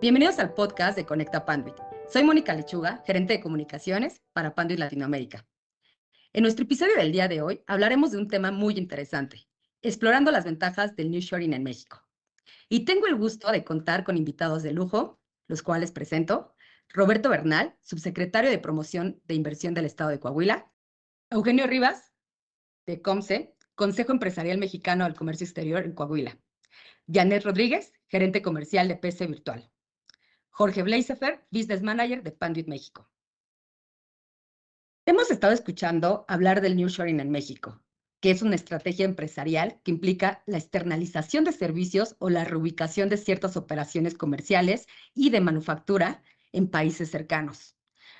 Bienvenidos al podcast de Conecta Panduit. Soy Mónica Lechuga, gerente de comunicaciones para Panduit Latinoamérica. En nuestro episodio del día de hoy hablaremos de un tema muy interesante, explorando las ventajas del New Shoring en México. Y tengo el gusto de contar con invitados de lujo, los cuales presento. Roberto Bernal, subsecretario de Promoción de Inversión del Estado de Coahuila. Eugenio Rivas, de COMSE, Consejo Empresarial Mexicano del Comercio Exterior en Coahuila. Janet Rodríguez, gerente comercial de PC Virtual. Jorge Bleisefer, Business Manager de Panduit México. Hemos estado escuchando hablar del New Shoring en México, que es una estrategia empresarial que implica la externalización de servicios o la reubicación de ciertas operaciones comerciales y de manufactura en países cercanos.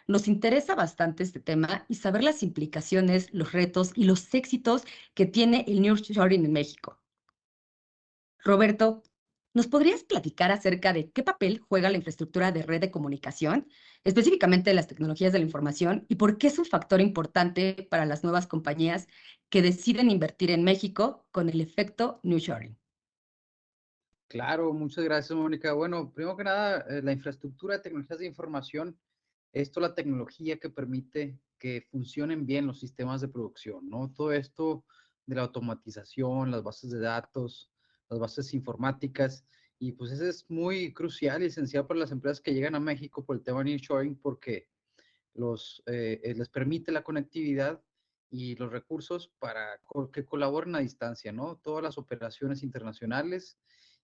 Nos interesa bastante este tema y saber las implicaciones, los retos y los éxitos que tiene el New Shoring en México. Roberto, ¿Nos podrías platicar acerca de qué papel juega la infraestructura de red de comunicación, específicamente las tecnologías de la información, y por qué es un factor importante para las nuevas compañías que deciden invertir en México con el efecto New Shoring? Claro, muchas gracias, Mónica. Bueno, primero que nada, eh, la infraestructura de tecnologías de información, esto la tecnología que permite que funcionen bien los sistemas de producción, ¿no? Todo esto de la automatización, las bases de datos, las bases informáticas. Y pues eso es muy crucial y esencial para las empresas que llegan a México por el tema de nearshoring porque los, eh, eh, les permite la conectividad y los recursos para que colaboren a distancia, ¿no? Todas las operaciones internacionales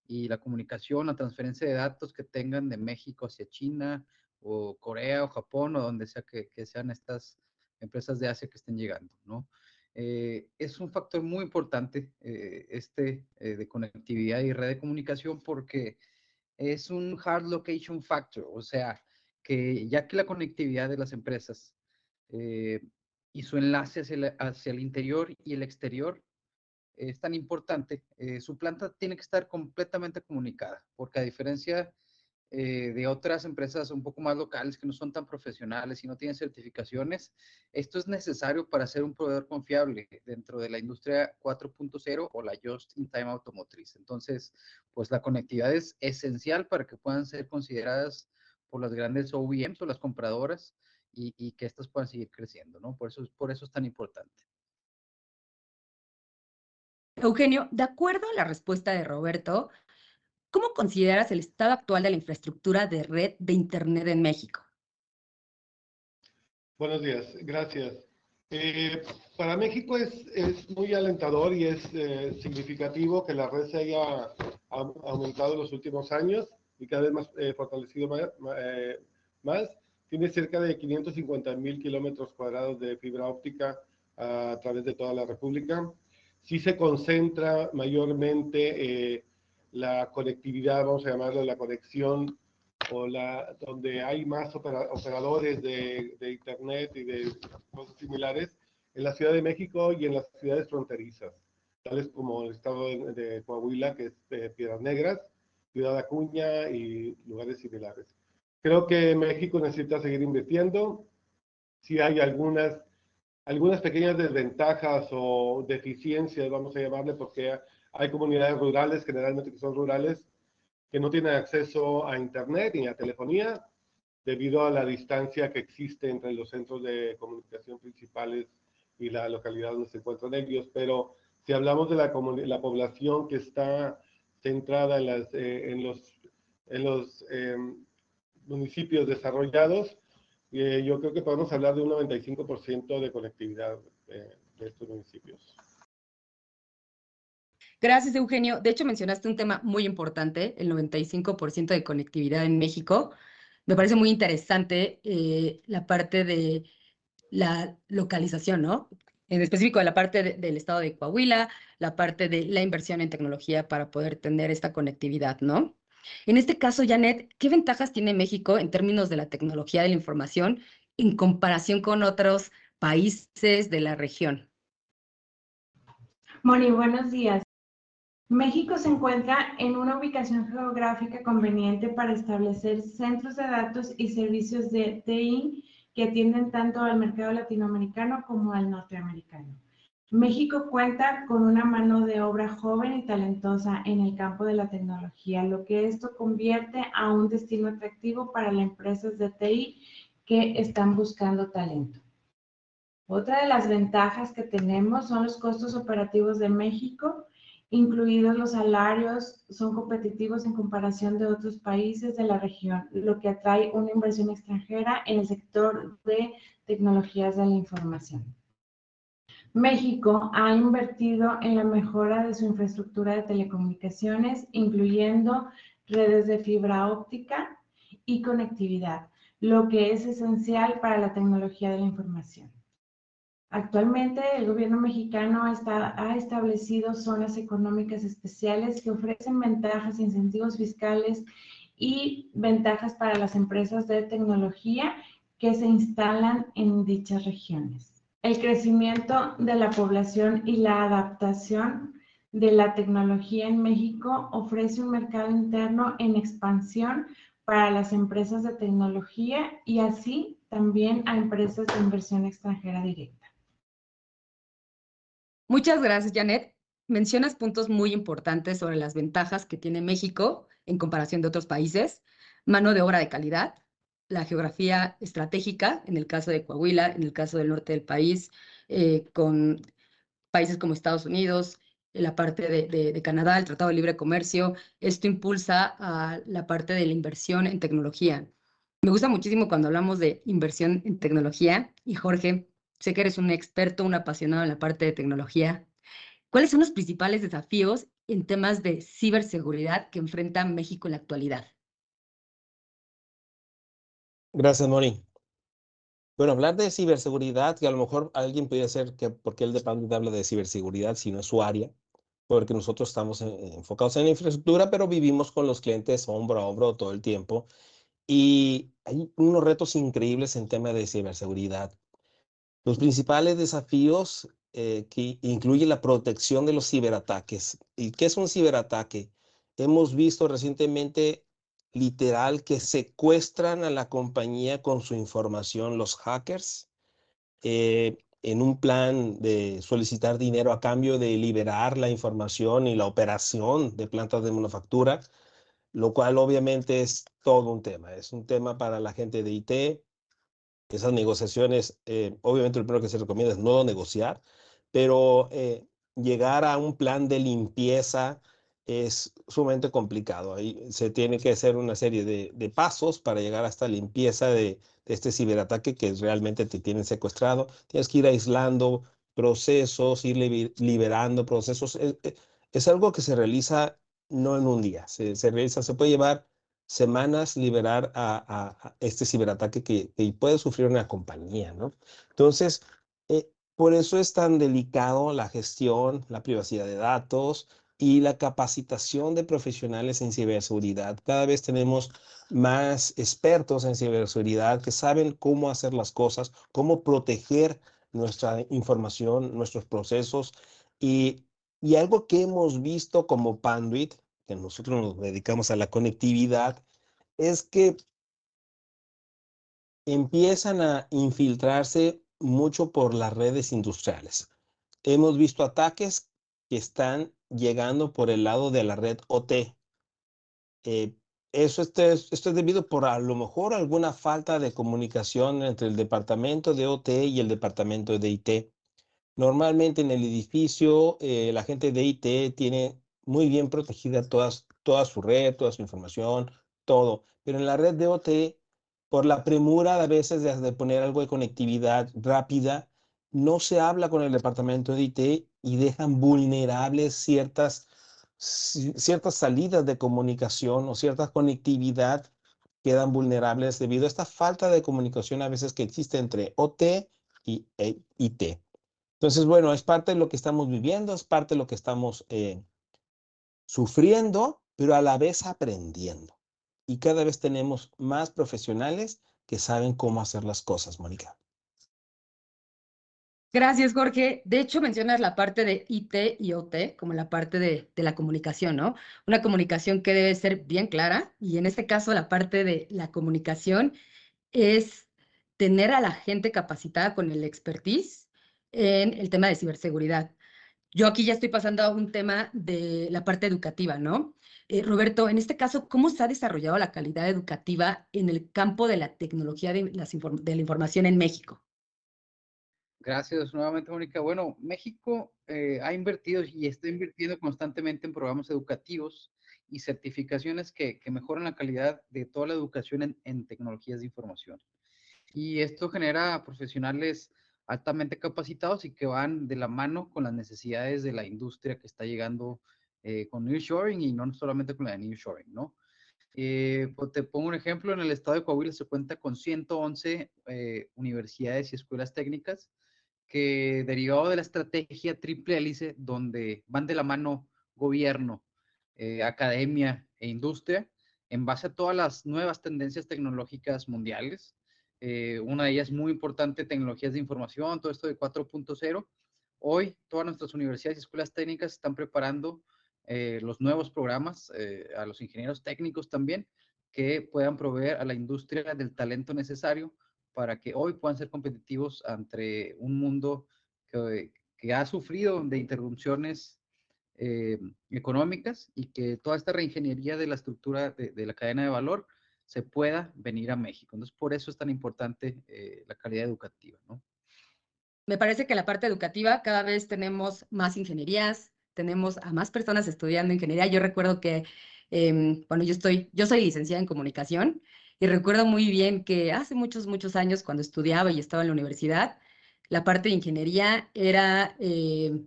y la comunicación, la transferencia de datos que tengan de México hacia China o Corea o Japón o donde sea que, que sean estas empresas de Asia que estén llegando, ¿no? Eh, es un factor muy importante eh, este eh, de conectividad y red de comunicación porque es un hard location factor, o sea, que ya que la conectividad de las empresas y su enlace hacia hacia el interior y el exterior es tan importante, su planta tiene que estar completamente comunicada, porque a diferencia eh, de otras empresas un poco más locales que no son tan profesionales y no tienen certificaciones. Esto es necesario para ser un proveedor confiable dentro de la industria 4.0 o la Just in Time automotriz. Entonces, pues la conectividad es esencial para que puedan ser consideradas por las grandes OEMs o las compradoras y, que estas puedan seguir creciendo, ¿no? Por eso, por eso es tan importante. Eugenio, de acuerdo a la respuesta de Roberto, ¿Cómo consideras el estado actual de la infraestructura de red de Internet en México? Buenos días, gracias. Eh, para México es, es, muy alentador y es eh, significativo que la red se haya aumentado en los últimos años y cada vez más eh, fortalecido más, más. Tiene cerca de 550 mil kilómetros cuadrados de fibra óptica a través de toda la República. Sí se concentra mayormente la conectividad, vamos a llamarlo la conexión, o la, donde hay más operadores de, de, Internet y de cosas similares, en la Ciudad de México y en las ciudades fronterizas, tales como el estado de, Coahuila, que es Piedras Negras, Ciudad Acuña y lugares similares. Creo que México necesita seguir invirtiendo. Si hay algunas, algunas pequeñas desventajas o deficiencias, vamos a llamarle, porque hay comunidades rurales, generalmente que son rurales, que no tienen acceso a Internet ni a telefonía debido a la distancia que existe entre los centros de comunicación principales y la localidad donde se encuentran ellos. Pero si hablamos de la, la población que está centrada en, eh, los em, municipios desarrollados, eh, yo creo que podemos hablar de un 95% de conectividad eh, de estos municipios. Gracias, Eugenio. De hecho, mencionaste un tema muy importante, el 95% de conectividad en México. Me parece muy interesante eh, la parte de la localización, ¿no? En específico, la parte del estado de Coahuila, la parte de la inversión en tecnología para poder tener esta conectividad, ¿no? En este caso, Janet, ¿qué ventajas tiene México en términos de la tecnología de la información en comparación con otros países de la región? Moni, buenos días. México se encuentra en una ubicación geográfica conveniente para establecer centros de datos y servicios de TI que atienden tanto al mercado latinoamericano como al norteamericano. México cuenta con una mano de obra joven y talentosa en el campo de la tecnología, lo que esto convierte a un destino atractivo para las empresas de TI que están buscando talento. Otra de las ventajas que tenemos son los costos operativos de México, incluidos los salarios, son competitivos en comparación de otros países de la región, lo que atrae una inversión extranjera en el sector de tecnologías de la información. México ha invertido en la mejora de su infraestructura de telecomunicaciones, incluyendo redes de fibra óptica y conectividad, lo que es esencial para la tecnología de la información. Actualmente, el gobierno mexicano ha establecido zonas económicas especiales que ofrecen ventajas, incentivos fiscales y ventajas para las empresas de tecnología que se instalan en dichas regiones el crecimiento de la población y la adaptación de la tecnología en México ofrece un mercado interno en expansión para las empresas de tecnología y así también a empresas de inversión extranjera directa. Muchas gracias, Janet. Mencionas puntos muy importantes sobre las ventajas que tiene México en comparación de otros países. Mano de obra de calidad, la geografía estratégica, en el caso de Coahuila, en el caso del norte del país, eh, con países como Estados Unidos, la parte de, Canadá, el Tratado de Libre Comercio. Esto impulsa a la parte de la inversión en tecnología. Me gusta muchísimo cuando hablamos de inversión en tecnología. Y Jorge, sé que eres un experto, un apasionado en la parte de tecnología. ¿Cuáles son los principales desafíos en temas de ciberseguridad que enfrenta México en la actualidad? Gracias, Mori. Bueno, hablar de ciberseguridad, que a lo mejor alguien podría ser que porque el de habla de ciberseguridad, si no es su área, porque nosotros estamos enfocados en la infraestructura, pero vivimos con los clientes hombro a hombro todo el tiempo. Y hay unos retos increíbles en tema de ciberseguridad. Los principales desafíos eh, que incluyen la protección de los ciberataques. ¿Y qué es un ciberataque? Hemos visto recientemente literal que secuestran a la compañía con su información los hackers eh, en un plan de solicitar dinero a cambio de liberar la información y la operación de plantas de manufactura, lo cual obviamente es todo un tema. Es un tema para la gente de IT. Esas negociaciones, eh, obviamente lo primero que se recomienda es no negociar, pero eh, llegar a un plan de limpieza es sumamente complicado. Ahí se tiene que hacer una serie de, pasos para llegar hasta limpieza de, este ciberataque que realmente te tienen secuestrado. Tienes que ir aislando procesos, ir liberando procesos. Es, e, es algo que se realiza no en un día, se, realiza, se puede llevar semanas liberar a, este ciberataque que, puede sufrir una compañía, ¿no? Entonces, eh, por eso es tan delicado la gestión, la privacidad de datos, y la capacitación de profesionales en ciberseguridad. Cada vez tenemos más expertos en ciberseguridad que saben cómo hacer las cosas, cómo proteger nuestra información, nuestros procesos. Y, y algo que hemos visto como Panduit, que nosotros nos dedicamos a la conectividad, es que empiezan a infiltrarse mucho por las redes industriales. Hemos visto ataques que están llegando por el lado de la red OT. Eh, eso este es, esto es debido por a lo mejor alguna falta de comunicación entre el departamento de OT y el departamento de IT. Normalmente en el edificio eh, la gente de IT tiene muy bien protegida todas, toda su red, toda su información, todo. Pero en la red de OT, por la premura a veces de poner algo de conectividad rápida, no se habla con el departamento de IT y dejan vulnerables ciertas, ciertas salidas de comunicación o cierta conectividad quedan vulnerables debido a esta falta de comunicación a veces que existe entre OT y e, IT. Entonces, bueno, es parte de lo que estamos viviendo, es parte de lo que estamos eh, sufriendo, pero a la vez aprendiendo. Y cada vez tenemos más profesionales que saben cómo hacer las cosas, Mónica. Gracias, Jorge. De hecho, mencionas la parte de IT y OT como la parte de, la comunicación, ¿no? Una comunicación que debe ser bien clara y en este caso la parte de la comunicación es tener a la gente capacitada con el expertise en el tema de ciberseguridad. Yo aquí ya estoy pasando a un tema de la parte educativa, ¿no? Eh, Roberto, en este caso, ¿cómo se ha desarrollado la calidad educativa en el campo de la tecnología de, de la información en México? Gracias nuevamente, Mónica. Bueno, México eh, ha invertido y está invirtiendo constantemente en programas educativos y certificaciones que, mejoran la calidad de toda la educación en, tecnologías de información. Y esto genera profesionales altamente capacitados y que van de la mano con las necesidades de la industria que está llegando eh, con Nearshoring y no solamente con la de Nearshoring, ¿no? Eh, pues te pongo un ejemplo, en el estado de Coahuila se cuenta con 111 eh, universidades y escuelas técnicas que derivado de la estrategia triple hélice, donde van de la mano gobierno, eh, academia e industria, en base a todas las nuevas tendencias tecnológicas mundiales. Eh, una de ellas muy importante, tecnologías de información, todo esto de 4.0. Hoy todas nuestras universidades y escuelas técnicas están preparando eh, los nuevos programas a los ingenieros técnicos también que puedan proveer a la industria del talento necesario para que hoy puedan ser competitivos ante un mundo que, ha sufrido de interrupciones eh, económicas y que toda esta reingeniería de la estructura de, la cadena de valor se pueda venir a México. Entonces, por eso es tan importante eh, la calidad educativa, ¿no? Me parece que la parte educativa cada vez tenemos más ingenierías, tenemos a más personas estudiando ingeniería. Yo recuerdo que, eh, bueno, yo estoy, yo soy licenciada en comunicación y recuerdo muy bien que hace muchos, muchos años cuando estudiaba y estaba en la universidad, la parte de ingeniería era eh,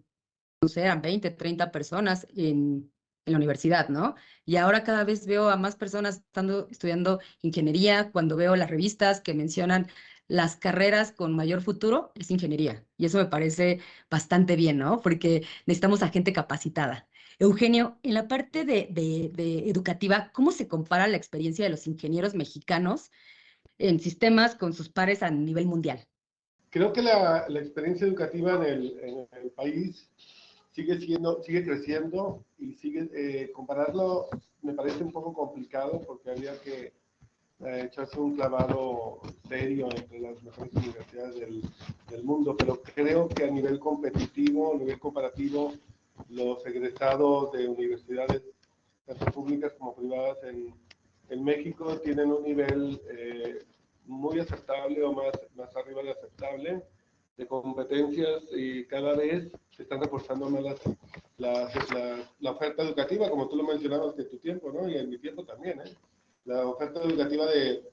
no sé, eran 20, 30 personas en, en, la universidad, ¿no? Y ahora cada vez veo a más personas estando, estudiando ingeniería, cuando veo las revistas que mencionan las carreras con mayor futuro, es ingeniería. Y eso me parece bastante bien, ¿no? Porque necesitamos a gente capacitada. Eugenio, en la parte de, de, educativa, ¿cómo se compara la experiencia de los ingenieros mexicanos en sistemas con sus pares a nivel mundial? Creo que la, la experiencia educativa en el, en el país sigue siendo, sigue creciendo y sigue, eh, compararlo me parece un poco complicado porque había que eh, echarse un clavado serio entre las mejores universidades del, del, mundo, pero creo que a nivel competitivo, a nivel comparativo, los egresados de universidades tanto públicas como privadas en, en México tienen un nivel eh, muy aceptable o más, más arriba de aceptable de competencias y cada vez se están reforzando más las, la, oferta educativa, como tú lo mencionabas de tu tiempo, ¿no? Y en mi tiempo también, ¿eh? La oferta educativa de,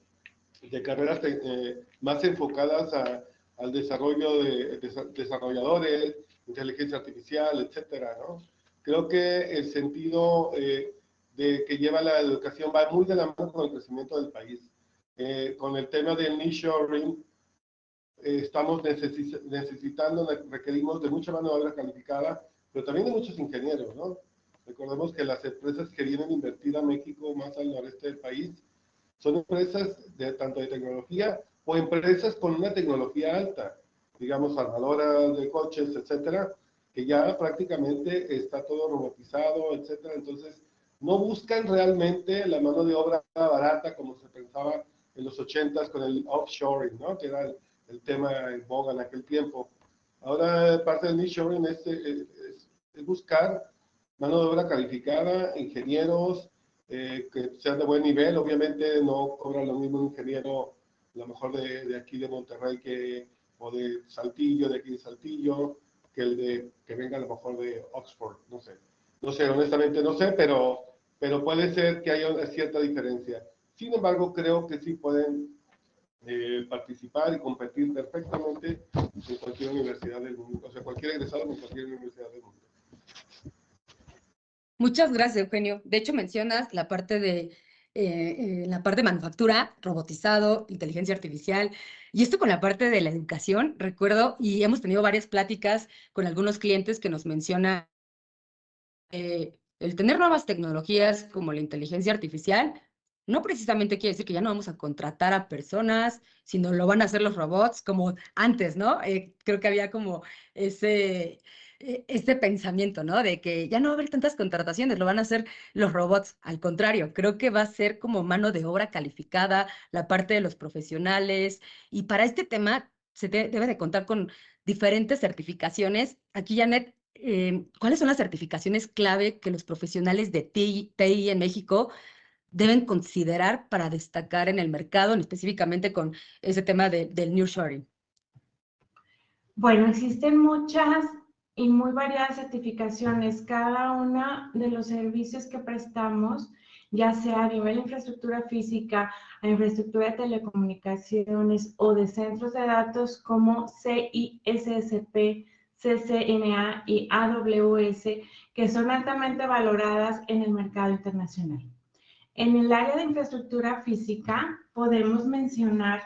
de carreras eh, más enfocadas a, al desarrollo de, desarrolladores, inteligencia artificial, etcétera, ¿no? Creo que el sentido eh, de que lleva la educación va muy de la mano con el crecimiento del país. Eh, con el tema del nearshoring, eh, estamos necesitando, requerimos de mucha mano de obra calificada, pero también de muchos ingenieros, ¿no? Recordemos que las empresas que vienen a invertir a México más al noreste del país son empresas de, tanto de tecnología o empresas con una tecnología alta, digamos armadoras de coches, etcétera, que ya prácticamente está todo robotizado, etcétera. Entonces, no buscan realmente la mano de obra barata como se pensaba en los 80s con el offshoring, ¿no? Que era el tema en boga en aquel tiempo. Ahora parte del nearshoring es, es, es, buscar mano de obra calificada, ingenieros eh, que sean de buen nivel. Obviamente no cobra lo mismo un ingeniero, a lo mejor de, de, aquí de Monterrey que, o de Saltillo, de aquí de Saltillo, que el de que venga a lo mejor de Oxford, no sé. No sé, honestamente no sé, pero, pero puede ser que haya una cierta diferencia. Sin embargo, creo que sí pueden eh, participar y competir perfectamente en cualquier universidad del mundo, o sea, cualquier egresado en cualquier universidad del mundo. Muchas gracias, Eugenio. De hecho, mencionas la parte de eh, eh, la parte de manufactura, robotizado, inteligencia artificial, y esto con la parte de la educación, recuerdo, y hemos tenido varias pláticas con algunos clientes que nos mencionan el tener nuevas tecnologías como la inteligencia artificial no precisamente quiere decir que ya no vamos a contratar a personas, sino lo van a hacer los robots como antes, ¿no? Eh, creo que había como ese, e, ese pensamiento, ¿no? De que ya no va a haber tantas contrataciones, lo van a hacer los robots. Al contrario, creo que va a ser como mano de obra calificada, la parte de los profesionales. Y para este tema se debe de contar con diferentes certificaciones. Aquí, Janet, eh, ¿cuáles son las certificaciones clave que los profesionales de TI, en México deben considerar para destacar en el mercado, específicamente con ese tema de, del nearshoring? Bueno, existen muchas y muy variadas certificaciones. Cada uno de los servicios que prestamos, ya sea a nivel de infraestructura física, a infraestructura de telecomunicaciones o de centros de datos como CISSP, CCNA y AWS, que son altamente valoradas en el mercado internacional. En el área de infraestructura física podemos mencionar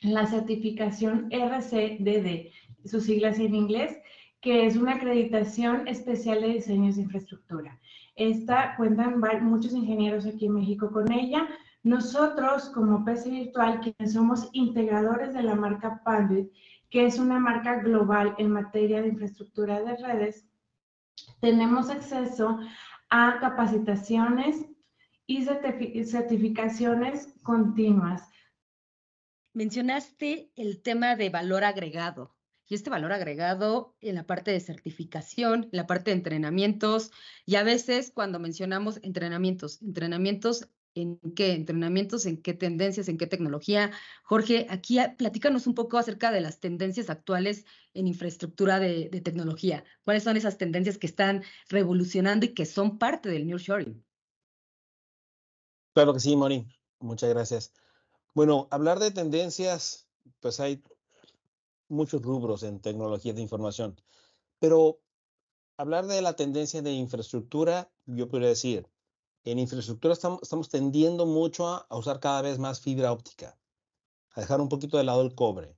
la certificación RCDD, sus siglas en inglés, que es una acreditación especial de diseños de infraestructura. Esta cuentan muchos ingenieros aquí en México con ella. Nosotros, como PC Virtual, quienes somos integradores de la marca Panduit, que es una marca global en materia de infraestructura de redes, tenemos acceso a capacitaciones y certificaciones continuas. Mencionaste el tema de valor agregado y este valor agregado en la parte de certificación, en la parte de entrenamientos y a veces cuando mencionamos entrenamientos, entrenamientos en qué, entrenamientos en qué tendencias, en qué tecnología. Jorge, aquí platícanos un poco acerca de las tendencias actuales en infraestructura de, tecnología. ¿Cuáles son esas tendencias que están revolucionando y que son parte del nearshoring? Claro que sí, Moni. Muchas gracias. Bueno, hablar de tendencias, pues hay muchos rubros en tecnología de información, pero hablar de la tendencia de infraestructura, yo podría decir, en infraestructura estamos, tendiendo mucho a, usar cada vez más fibra óptica, a dejar un poquito de lado el cobre.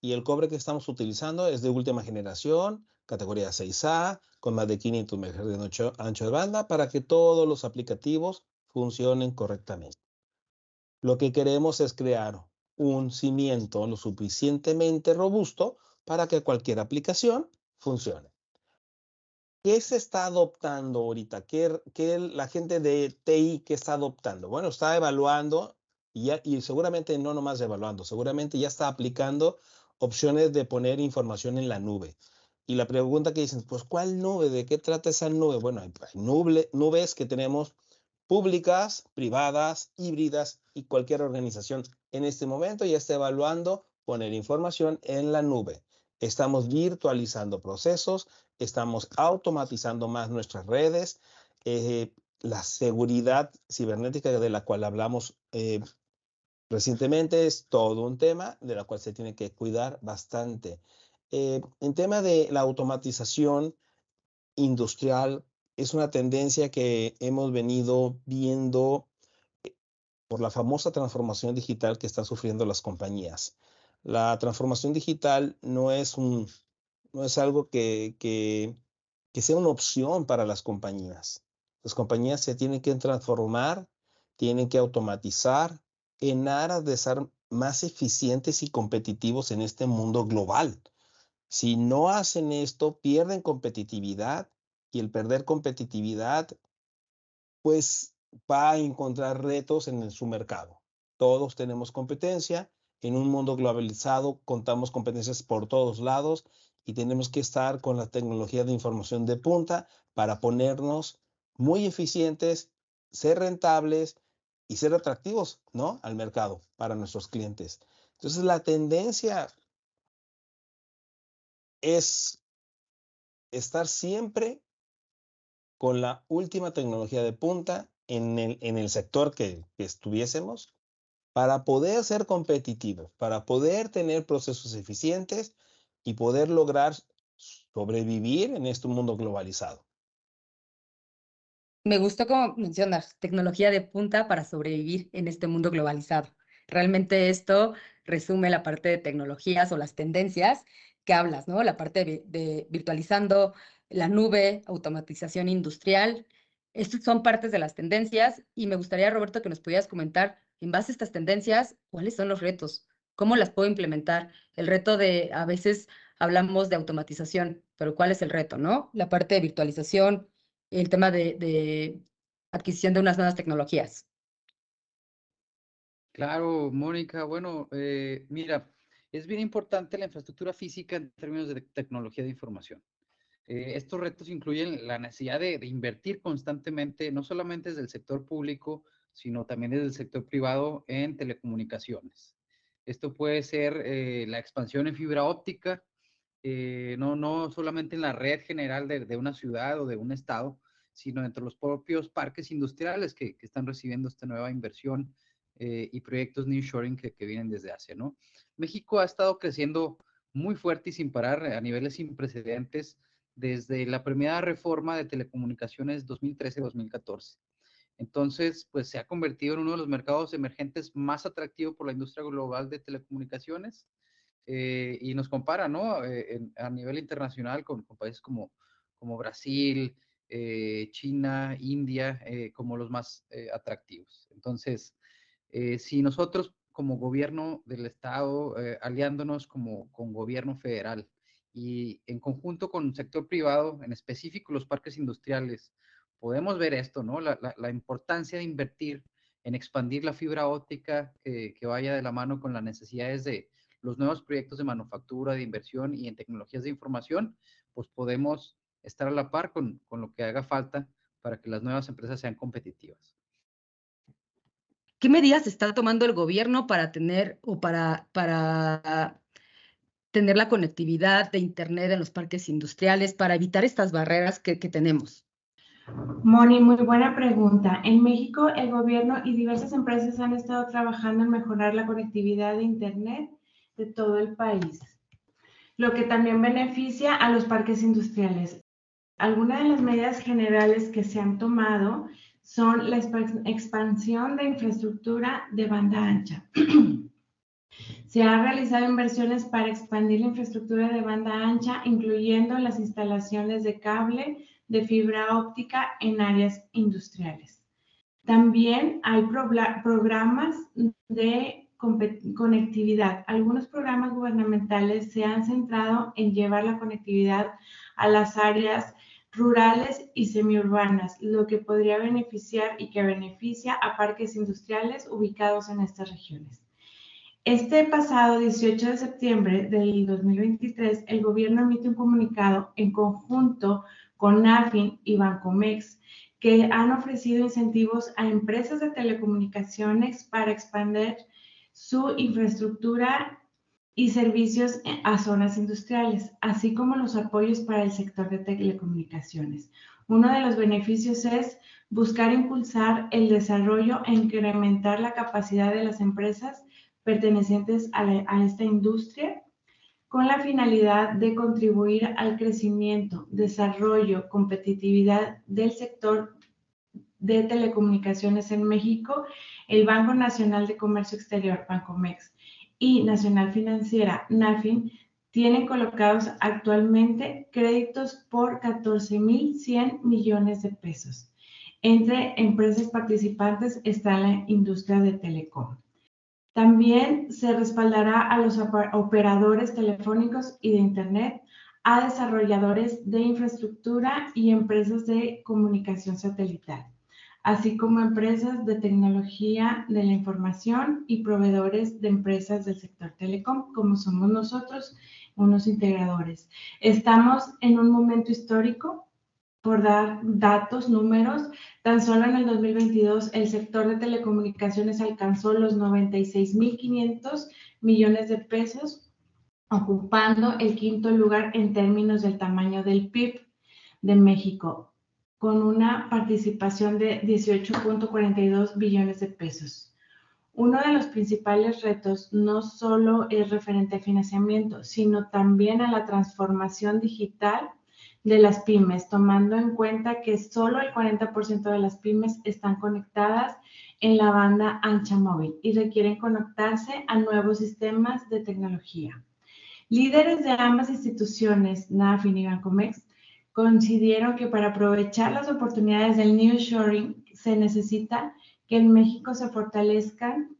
Y el cobre que estamos utilizando es de última generación, categoría 6A, con más de 500 MHz de ancho de banda, para que todos los aplicativos funcionen correctamente. Lo que queremos es crear un cimiento lo suficientemente robusto para que cualquier aplicación funcione. ¿Qué se está adoptando ahorita? ¿Qué, qué la gente de TI que está adoptando? Bueno, está evaluando y, seguramente no nomás evaluando, seguramente ya está aplicando opciones de poner información en la nube. Y la pregunta que dicen, pues, ¿cuál nube? ¿De qué trata esa nube? Bueno, hay, nubes que tenemos públicas, privadas, híbridas y cualquier organización en este momento ya está evaluando poner información en la nube. Estamos virtualizando procesos, estamos automatizando más nuestras redes. Eh, la seguridad cibernética de la cual hablamos eh, recientemente es todo un tema de la cual se tiene que cuidar bastante. Eh, en tema de la automatización industrial, es una tendencia que hemos venido viendo por la famosa transformación digital que están sufriendo las compañías. La transformación digital no es, un, no es algo que, que, que sea una opción para las compañías. Las compañías se tienen que transformar, tienen que automatizar en aras de ser más eficientes y competitivos en este mundo global. Si no hacen esto, pierden competitividad y el perder competitividad, pues va a encontrar retos en su mercado. Todos tenemos competencia. En un mundo globalizado contamos competencias por todos lados y tenemos que estar con la tecnología de información de punta para ponernos muy eficientes, ser rentables y ser atractivos, ¿no? Al mercado para nuestros clientes. Entonces, la tendencia es estar siempre con la última tecnología de punta en el, en el sector que, estuviésemos para poder ser competitivos, para poder tener procesos eficientes y poder lograr sobrevivir en este mundo globalizado. Me gustó como mencionas, tecnología de punta para sobrevivir en este mundo globalizado. Realmente esto resume la parte de tecnologías o las tendencias que hablas, ¿no? La parte de virtualizando la nube, automatización industrial, estas son partes de las tendencias y me gustaría, Roberto, que nos pudieras comentar, en base a estas tendencias, cuáles son los retos, cómo las puedo implementar. El reto de, a veces hablamos de automatización, pero ¿cuál es el reto, no? La parte de virtualización, el tema de, adquisición de unas nuevas tecnologías. Claro, Mónica. Bueno, eh, mira, es bien importante la infraestructura física en términos de tecnología de información. Eh, estos retos incluyen la necesidad de, invertir constantemente, no solamente desde el sector público, sino también desde el sector privado en telecomunicaciones. Esto puede ser eh, la expansión en fibra óptica, eh, no, no solamente en la red general de, de, una ciudad o de un estado, sino entre los propios parques industriales que, que están recibiendo esta nueva inversión y proyectos nearshoring que, que vienen desde Asia, ¿no? México ha estado creciendo muy fuerte y sin parar a niveles sin precedentes desde la primera reforma de telecomunicaciones 2013-2014. Entonces, pues se ha convertido en uno de los mercados emergentes más atractivos por la industria global de telecomunicaciones eh, y nos compara, ¿no? Eh, a nivel internacional con, países como, como Brasil, eh, China, India, como los más atractivos. Entonces, si nosotros como gobierno del Estado, aliándonos como con gobierno federal, y en conjunto con el sector privado, en específico los parques industriales, podemos ver esto, ¿no? La, la, importancia de invertir en expandir la fibra óptica que vaya de la mano con las necesidades de los nuevos proyectos de manufactura, de inversión y en tecnologías de información, pues podemos estar a la par con, con lo que haga falta para que las nuevas empresas sean competitivas. ¿Qué medidas está tomando el gobierno para tener o para, para tener la conectividad de Internet en los parques industriales para evitar estas barreras que, tenemos? Moni, muy buena pregunta. En México, el gobierno y diversas empresas han estado trabajando en mejorar la conectividad de Internet de todo el país, lo que también beneficia a los parques industriales. Algunas de las medidas generales que se han tomado son la expansión de infraestructura de banda ancha. Se han realizado inversiones para expandir la infraestructura de banda ancha, incluyendo las instalaciones de cable de fibra óptica en áreas industriales. También hay programas de conectividad. Algunos programas gubernamentales se han centrado en llevar la conectividad a las áreas rurales y semiurbanas, lo que podría beneficiar y que beneficia a parques industriales ubicados en estas regiones. Este pasado 18 de septiembre del 2023, el gobierno emite un comunicado en conjunto con NAFIN y Bancomex que han ofrecido incentivos a empresas de telecomunicaciones para expandir su infraestructura y servicios a zonas industriales, así como los apoyos para el sector de telecomunicaciones. Uno de los beneficios es buscar impulsar el desarrollo e incrementar la capacidad de las empresas pertenecientes a, esta industria con la finalidad de contribuir al crecimiento, desarrollo, competitividad del sector de telecomunicaciones en México, el Banco Nacional de Comercio Exterior, Bancomex, y Nacional Financiera, NAFIN, tienen colocados actualmente créditos por 14.100 millones de pesos. Entre empresas participantes está la industria de telecom. También se respaldará a los operadores telefónicos y de Internet, a desarrolladores de infraestructura y empresas de comunicación satelital, así como empresas de tecnología de la información y proveedores de empresas del sector telecom, como somos nosotros, unos integradores. Estamos en un momento histórico por dar datos, números, tan solo en el 2022 el sector de telecomunicaciones alcanzó los 96.500 millones de pesos, ocupando el quinto lugar en términos del tamaño del PIB de México, con una participación de 18.42 billones de pesos. Uno de los principales retos no solo es referente al financiamiento, sino también a la transformación digital de las pymes, tomando en cuenta que solo el 40% de las pymes están conectadas en la banda ancha móvil y requieren conectarse a nuevos sistemas de tecnología. Líderes de ambas instituciones, NAFIN y Bancomex, consideraron que para aprovechar las oportunidades del New Shoring se necesita que en México se fortalezcan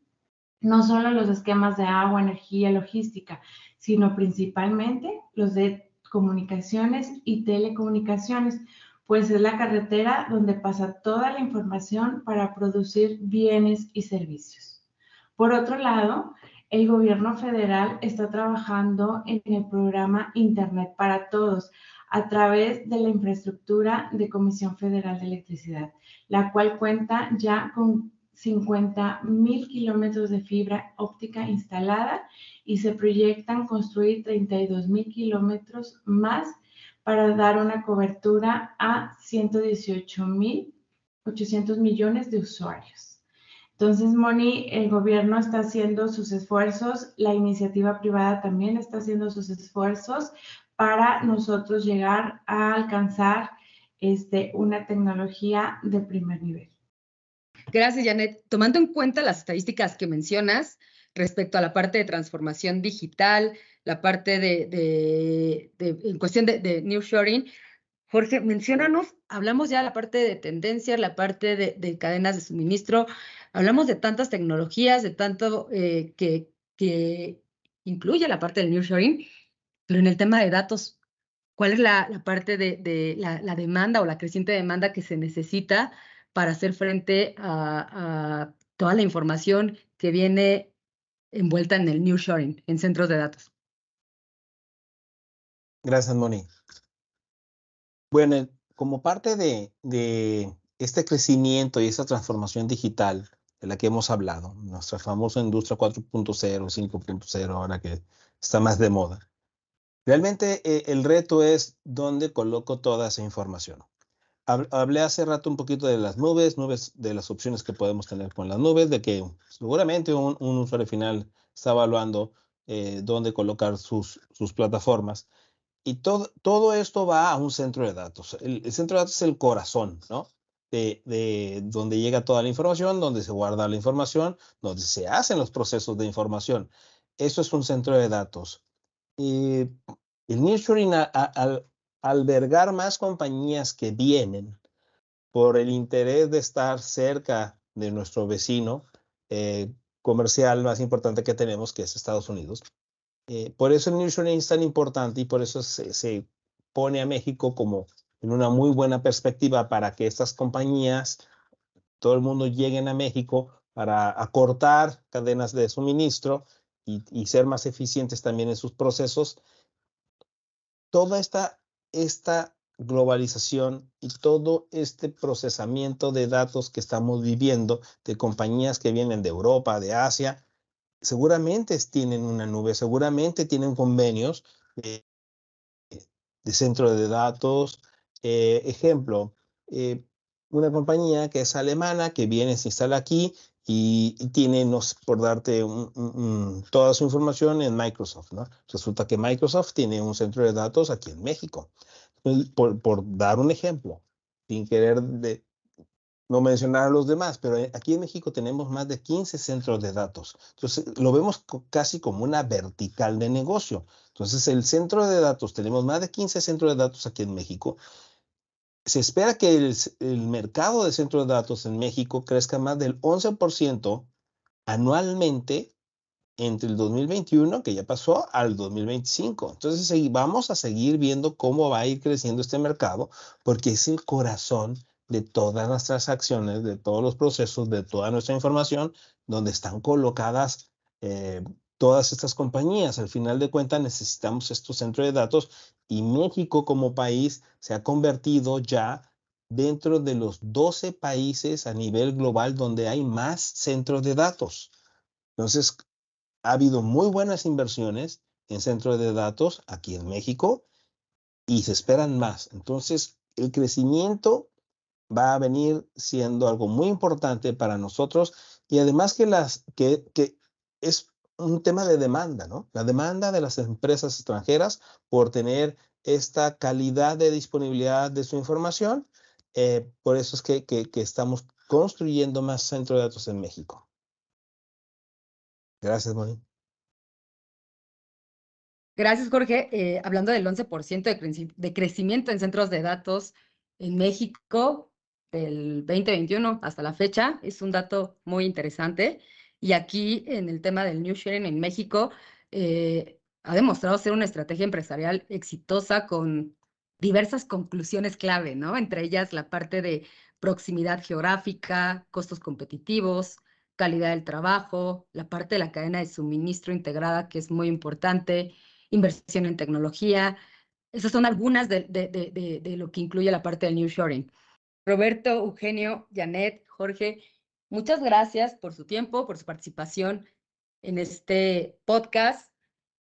no solo los esquemas de agua, energía, logística, sino principalmente los de comunicaciones y telecomunicaciones, pues es la carretera donde pasa toda la información para producir bienes y servicios. Por otro lado, el gobierno federal está trabajando en el programa Internet para Todos a través de la infraestructura de Comisión Federal de Electricidad, la cual cuenta ya con 50 mil kilómetros de fibra óptica instalada y se proyectan construir 32 mil kilómetros más para dar una cobertura a 118 mil 800 millones de usuarios. Entonces, Moni, el gobierno está haciendo sus esfuerzos, la iniciativa privada también está haciendo sus esfuerzos para nosotros llegar a alcanzar este, una tecnología de primer nivel. Gracias, Janet. Tomando en cuenta las estadísticas que mencionas respecto a la parte de transformación digital, la parte de, en cuestión de, de New Shoring, Jorge, menciónanos, hablamos ya de la parte de tendencias, la parte de, cadenas de suministro, hablamos de tantas tecnologías, de tanto eh, que, que incluye la parte del New Shoring, pero en el tema de datos, ¿cuál es la, parte de, la, demanda o la creciente demanda que se necesita para hacer frente a, toda la información que viene envuelta en el New Shoring, en centros de datos? Gracias, Moni. Bueno, como parte de, este crecimiento y esta transformación digital de la que hemos hablado, nuestra famosa industria 4.0, 5.0, ahora que está más de moda, realmente eh, el reto es dónde coloco toda esa información. Hablé hace rato un poquito de las nubes, nubes de las opciones que podemos tener con las nubes, de que seguramente un, usuario final está evaluando eh, dónde colocar sus, sus plataformas. Y todo, todo esto va a un centro de datos. El, centro de datos es el corazón, ¿no? De, de, donde llega toda la información, donde se guarda la información, donde se hacen los procesos de información. Eso es un centro de datos. Y el nearshoring, al albergar más compañías que vienen por el interés de estar cerca de nuestro vecino eh, comercial más importante que tenemos, que es Estados Unidos, eh, por eso el nearshoring es tan importante y por eso se, pone a México como en una muy buena perspectiva para que estas compañías, todo el mundo lleguen a México para acortar cadenas de suministro y, ser más eficientes también en sus procesos. Toda esta, esta globalización y todo este procesamiento de datos que estamos viviendo de compañías que vienen de Europa, de Asia, seguramente tienen una nube, seguramente tienen convenios de, centro de datos. Eh, ejemplo, eh, una compañía que es alemana, que viene, se instala aquí y, tiene, no por darte toda su información en Microsoft. ¿no? Resulta que Microsoft tiene un centro de datos aquí en México. Por, por dar un ejemplo, sin querer de, no mencionar a los demás, pero eh, aquí en México tenemos más de 15 centros de datos. Entonces, lo vemos casi como una vertical de negocio. Entonces, el centro de datos, tenemos más de 15 centros de datos aquí en México. Se espera que el, mercado de centros de datos en México crezca más del 11% anualmente entre el 2021, que ya pasó, al 2025. Entonces, vamos a seguir viendo cómo va a ir creciendo este mercado, porque es el corazón de todas nuestras acciones, de todos los procesos, de toda nuestra información, donde están colocadas eh, todas estas compañías. Al final de cuentas necesitamos estos centros de datos y México como país se ha convertido ya dentro de los 12 países a nivel global donde hay más centros de datos. Entonces, ha habido muy buenas inversiones en centros de datos aquí en México y se esperan más. Entonces, el crecimiento va a venir siendo algo muy importante para nosotros y además que, las, que, que es un tema de demanda, ¿no? La demanda de las empresas extranjeras por tener esta calidad de disponibilidad de su información. Eh, por eso es que, que, estamos construyendo más centros de datos en México. Gracias, Moni. Gracias, Jorge. Eh, hablando del 11% de, de crecimiento en centros de datos en México, del 2021 hasta la fecha. Es un dato muy interesante. Y aquí en el tema del New Sharing en México, eh, ha demostrado ser una estrategia empresarial exitosa con diversas conclusiones clave, ¿no? Entre ellas la parte de proximidad geográfica, costos competitivos, calidad del trabajo, la parte de la cadena de suministro integrada, que es muy importante, inversión en tecnología. Esas son algunas de, de, de, de lo que incluye la parte del New Shoring. Roberto, Eugenio, Janet, Jorge, muchas gracias por su tiempo, por su participación en este podcast.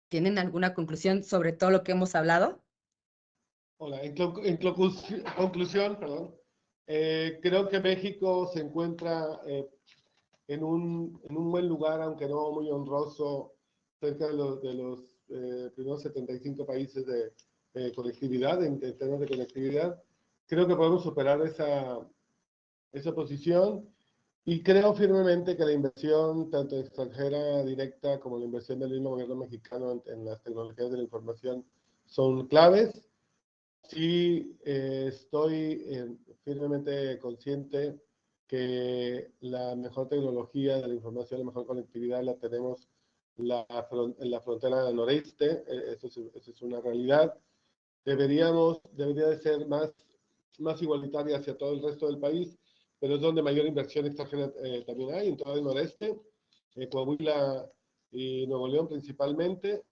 ¿Tienen alguna conclusión sobre todo lo que hemos hablado? Hola, en, en conclusión, perdón, eh, creo que México se encuentra eh, en, un, en, un, buen lugar, aunque no muy honroso, cerca de los, de los eh, primeros 75 países de, conectividad, en, en, términos de conectividad. Creo que podemos superar esa, esa posición y creo firmemente que la inversión, tanto extranjera directa como la inversión del mismo gobierno mexicano en, en las tecnologías de la información, son claves. Sí, eh, estoy eh, firmemente consciente que la mejor tecnología de la información, la mejor conectividad la tenemos la, en la frontera del noreste, eh, eso es, eso es, una realidad. Deberíamos, debería de ser más, más igualitaria hacia todo el resto del país pero es donde mayor inversión extranjera eh, también hay, en todo el noreste, eh, Coahuila y Nuevo León principalmente,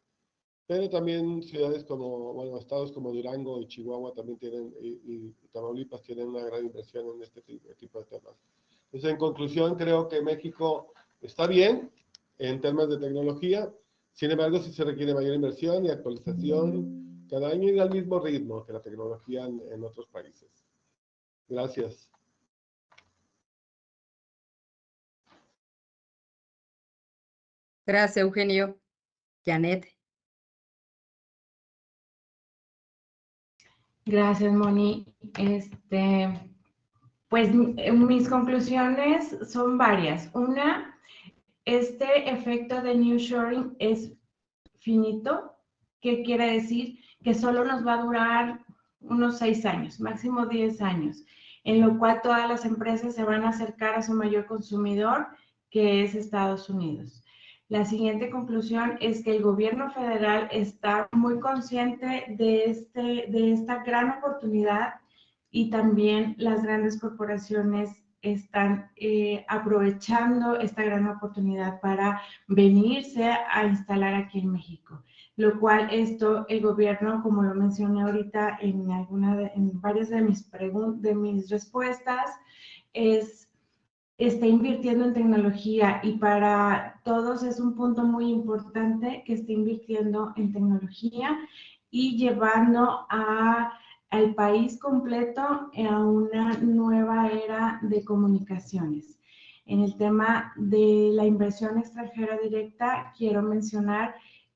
pero también ciudades como, bueno, estados como Durango y Chihuahua también tienen, y, Tamaulipas tienen una gran inversión en este tipo de temas. Entonces, en conclusión, creo que México está bien en temas de tecnología, sin embargo, sí se requiere mayor inversión y actualización cada año y al mismo ritmo que la tecnología en otros países. Gracias. Gracias, Eugenio. Janet. Gracias, Moni. Este, pues eh, mis conclusiones son varias. Una, este efecto de New Shoring es finito. ¿Qué quiere decir? Que solo nos va a durar unos seis años, máximo diez años, en lo cual todas las empresas se van a acercar a su mayor consumidor, que es Estados Unidos. La siguiente conclusión es que el gobierno federal está muy consciente de, este, de esta gran oportunidad y también las grandes corporaciones están eh, aprovechando esta gran oportunidad para venirse a instalar aquí en México. Lo cual esto, el gobierno, como lo mencioné ahorita en, alguna en varias de mis, de mis respuestas, es está invirtiendo en tecnología y para todos es un punto muy importante que esté invirtiendo en tecnología y llevando a, al país completo a una nueva era de comunicaciones. En el tema de la inversión extranjera directa, quiero mencionar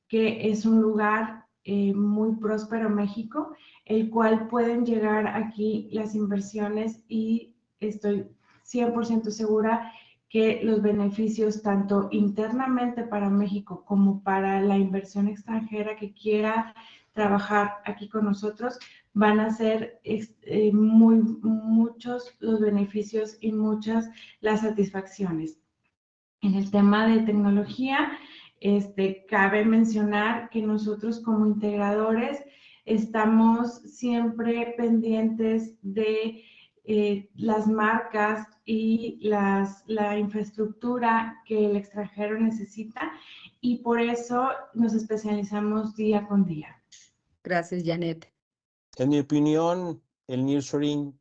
que es un lugar eh, muy próspero México, el cual pueden llegar aquí las inversiones y estoy 100% segura que los beneficios tanto internamente para México como para la inversión extranjera que quiera trabajar aquí con nosotros van a ser eh, muy muchos los beneficios y muchas las satisfacciones. En el tema de tecnología, este, cabe mencionar que nosotros como integradores estamos siempre pendientes de eh, las marcas y las, la infraestructura que el extranjero necesita y por eso nos especializamos día con día. Gracias, Janet. En mi opinión, el nearshoring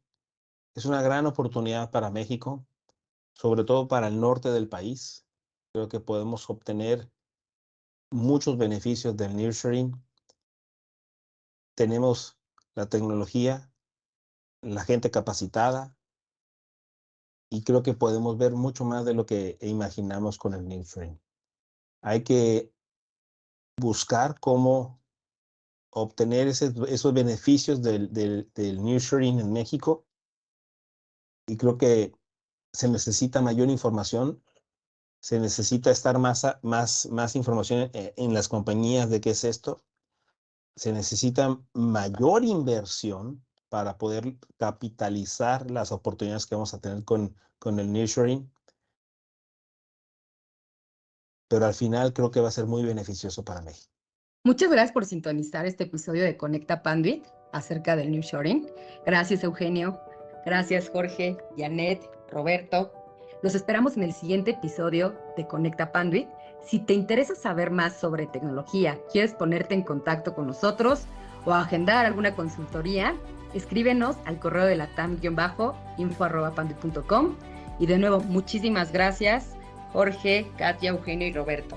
es una gran oportunidad para México, sobre todo para el norte del país. Creo que podemos obtener muchos beneficios del nearshoring. Tenemos la tecnología, la gente capacitada. Y creo que podemos ver mucho más de lo que imaginamos con el Frame. Hay que buscar cómo obtener esos beneficios del, del, del en México. Y creo que se necesita mayor información, se necesita estar más, más, más información en, en las compañías de qué es esto, se necesita mayor inversión para poder capitalizar las oportunidades que vamos a tener con, con el nearshoring. Pero al final creo que va a ser muy beneficioso para México. Muchas gracias por sintonizar este episodio de Conecta Panduit acerca del nearshoring. Gracias, Eugenio. Gracias, Jorge, Janet, Roberto. Los esperamos en el siguiente episodio de Conecta Panduit. Si te interesa saber más sobre tecnología, quieres ponerte en contacto con nosotros o agendar alguna consultoría, escríbenos al correo de la tam-info.panduit.com. Y de nuevo, muchísimas gracias, Jorge, Katia, Eugenio y Roberto.